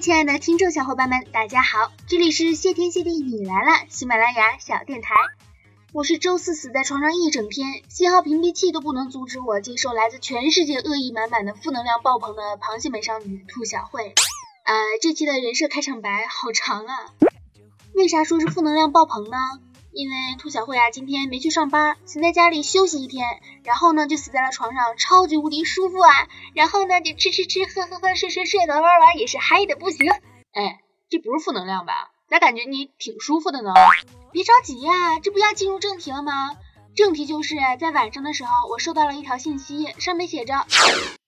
亲爱的听众小伙伴们，大家好，这里是谢天谢地你来了，喜马拉雅小电台。我是周四死在床上一整天，信号屏蔽器都不能阻止我接受来自全世界恶意满满的负能量爆棚的螃蟹美少女兔小慧。呃，这期的人设开场白好长啊，为啥说是负能量爆棚呢？因为兔小慧啊，今天没去上班，想在家里休息一天，然后呢就死在了床上，超级无敌舒服啊！然后呢就吃吃吃，喝喝喝，睡睡睡，玩玩玩，也是嗨的不行。哎，这不是负能量吧？咋感觉你挺舒服的呢？别着急呀，这不要进入正题了吗？正题就是在晚上的时候，我收到了一条信息，上面写着：“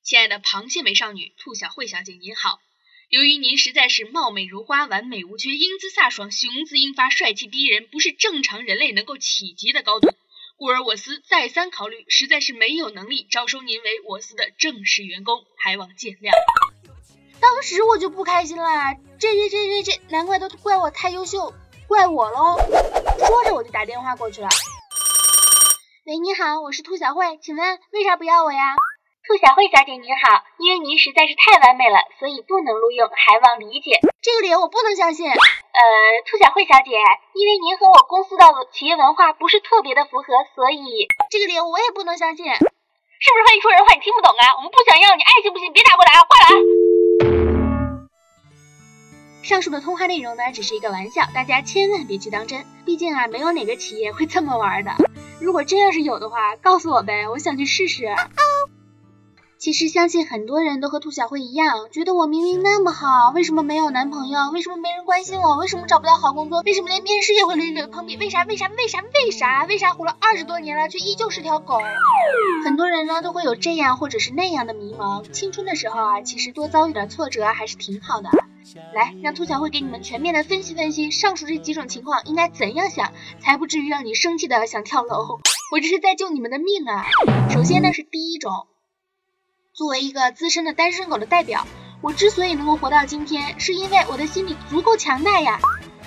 亲爱的螃蟹美少女兔小慧小姐您好。”由于您实在是貌美如花、完美无缺、英姿飒爽、雄姿英发、帅气逼人，不是正常人类能够企及的高度，故而我司再三考虑，实在是没有能力招收您为我司的正式员工，还望见谅。当时我就不开心了，这这这这这，难怪都怪我太优秀，怪我喽。说着我就打电话过去了。喂，你好，我是兔小慧，请问为啥不要我呀？兔小慧小姐您好，因为您实在是太完美了，所以不能录用，还望理解。这个理由我不能相信。呃，兔小慧小姐，因为您和我公司的企业文化不是特别的符合，所以这个理由我也不能相信。是不是怕你说人话你听不懂啊？我们不想要你，爱信不信？别打过来啊，挂了啊。上述的通话内容呢，只是一个玩笑，大家千万别去当真。毕竟啊，没有哪个企业会这么玩的。如果真要是有的话，告诉我呗，我想去试试。其实相信很多人都和兔小慧一样，觉得我明明那么好，为什么没有男朋友？为什么没人关心我？为什么找不到好工作？为什么连面试也会屡屡碰壁？为啥？为啥？为啥？为啥？为啥活了二十多年了，却依旧是条狗？很多人呢都会有这样或者是那样的迷茫。青春的时候啊，其实多遭遇点挫折还是挺好的。来，让兔小慧给你们全面的分析分析上述这几种情况应该怎样想，才不至于让你生气的想跳楼。我这是在救你们的命啊！首先呢是第一种。作为一个资深的单身狗的代表，我之所以能够活到今天，是因为我的心理足够强大呀。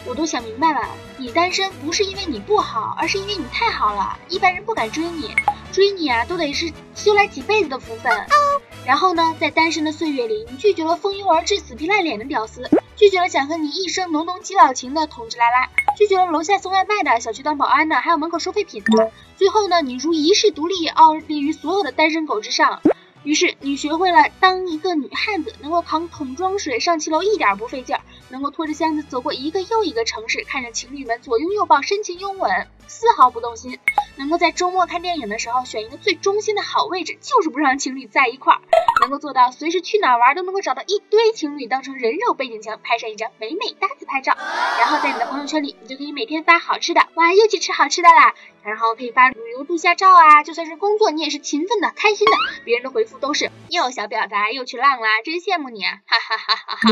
我都想明白了，你单身不是因为你不好，而是因为你太好了，一般人不敢追你，追你啊都得是修来几辈子的福分。然后呢，在单身的岁月里，你拒绝了蜂拥而至、死皮赖脸的屌丝，拒绝了想和你一生浓浓基佬情的同志拉拉，拒绝了楼下送外卖的、小区当保安的，还有门口收废品的。最后呢，你如一世独立，傲立于所有的单身狗之上。于是你学会了当一个女汉子，能够扛桶装水上七楼一点不费劲儿，能够拖着箱子走过一个又一个城市，看着情侣们左拥右抱深情拥吻，丝毫不动心；能够在周末看电影的时候选一个最中心的好位置，就是不让情侣在一块儿；能够做到随时去哪儿玩都能够找到一堆情侣当成人肉背景墙，拍上一张美美哒自拍照，然后在你的朋友圈里，你就可以每天发好吃的，哇，又去吃好吃的啦。然后可以发旅游度假照啊，就算是工作，你也是勤奋的、开心的。别人的回复都是又小婊子又去浪啦，真羡慕你啊！哈哈哈哈哈。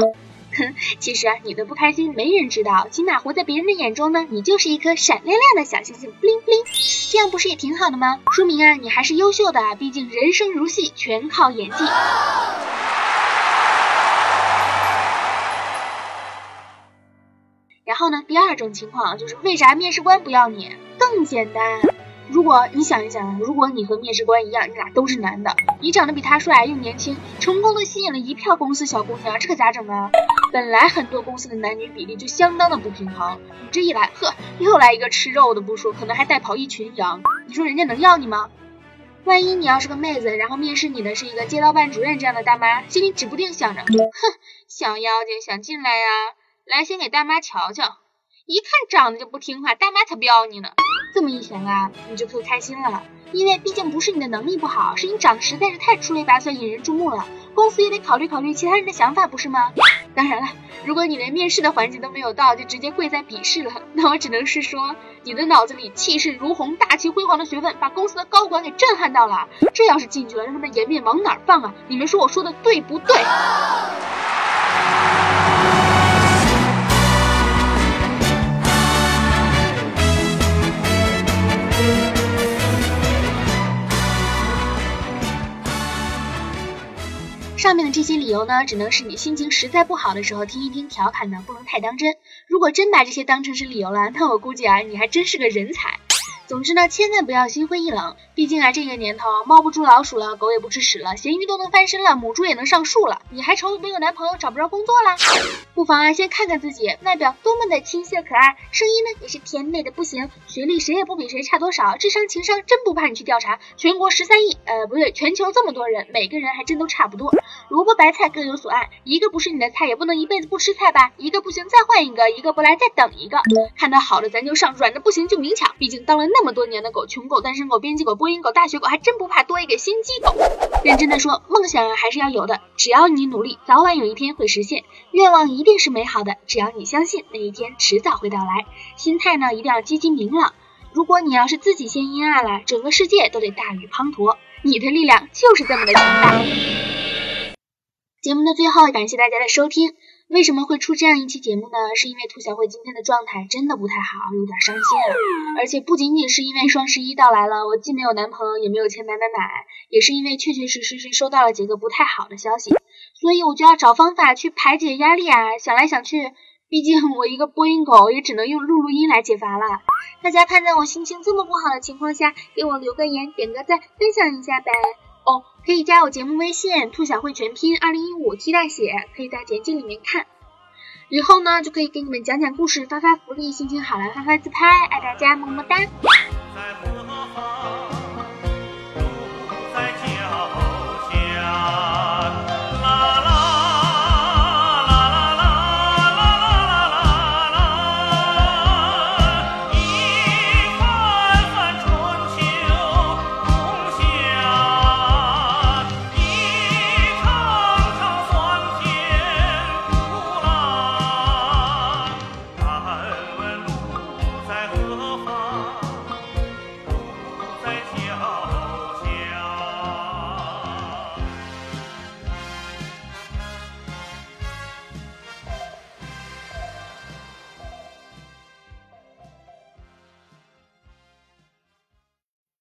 哼，其实，你的不开心没人知道，起码活在别人的眼中呢，你就是一颗闪亮亮的小星星，布灵布灵。这样不是也挺好的吗？说明啊，你还是优秀的，毕竟人生如戏，全靠演技。然后呢，第二种情况就是为啥面试官不要你？更简单，如果你想一想，如果你和面试官一样，你俩都是男的，你长得比他帅又年轻，成功的吸引了一票公司小姑娘，这可咋整啊？本来很多公司的男女比例就相当的不平衡，你这一来，呵，又来一个吃肉的不说，可能还带跑一群羊，你说人家能要你吗？万一你要是个妹子，然后面试你的是一个街道办主任这样的大妈，心里指不定想着，哼，小妖精想进来呀？来，先给大妈瞧瞧，一看长得就不听话，大妈才不要你呢。这么一想啊，你就可以开心了，因为毕竟不是你的能力不好，是你长得实在是太出类拔萃、引人注目了，公司也得考虑考虑其他人的想法，不是吗？当然了，如果你连面试的环节都没有到，就直接跪在笔试了，那我只能是说，你的脑子里气势如虹、大气辉煌的学问，把公司的高管给震撼到了。这要是进去了，让他们颜面往哪儿放啊？你们说我说的对不对？上面的这些理由呢，只能是你心情实在不好的时候听一听调侃呢，不能太当真。如果真把这些当成是理由了，那我估计啊，你还真是个人才。总之呢，千万不要心灰意冷，毕。竟啊，这个年头，猫不捉老鼠了，狗也不吃屎了，咸鱼都能翻身了，母猪也能上树了，你还愁没有男朋友找不着工作啦？不妨啊，先看看自己，外表多么的清秀可爱，声音呢也是甜美的不行，学历谁也不比谁差多少，智商情商真不怕你去调查，全国十三亿，呃不对，全球这么多人，每个人还真都差不多，萝卜白菜各有所爱，一个不是你的菜，也不能一辈子不吃菜吧？一个不行再换一个，一个不来再等一个，看到好的咱就上，软的不行就明抢，毕竟到了那这么多年的狗，穷狗、单身狗、编辑狗、播音狗、大学狗，还真。不怕多一个心机狗。认真的说，梦想还是要有的，只要你努力，早晚有一天会实现。愿望一定是美好的，只要你相信，那一天迟早会到来。心态呢，一定要积极明朗。如果你要是自己先阴暗了，整个世界都得大雨滂沱。你的力量就是这么的强大。节目的最后，感谢大家的收听。为什么会出这样一期节目呢？是因为兔小慧今天的状态真的不太好，有点伤心啊。而且不仅仅是因为双十一到来了，我既没有男朋友，也没有钱买买买，也是因为确确实实是收到了几个不太好的消息，所以我就要找方法去排解压力啊。想来想去，毕竟我一个播音狗，也只能用录录音来解乏了。大家看在我心情这么不好的情况下，给我留个言，点个赞，分享一下呗。可以加我节目微信“兔小慧全拼二零一五替代写”，可以在简介里面看。以后呢，就可以给你们讲讲故事，发发福利，心情好来发发自拍，爱大家，么么哒。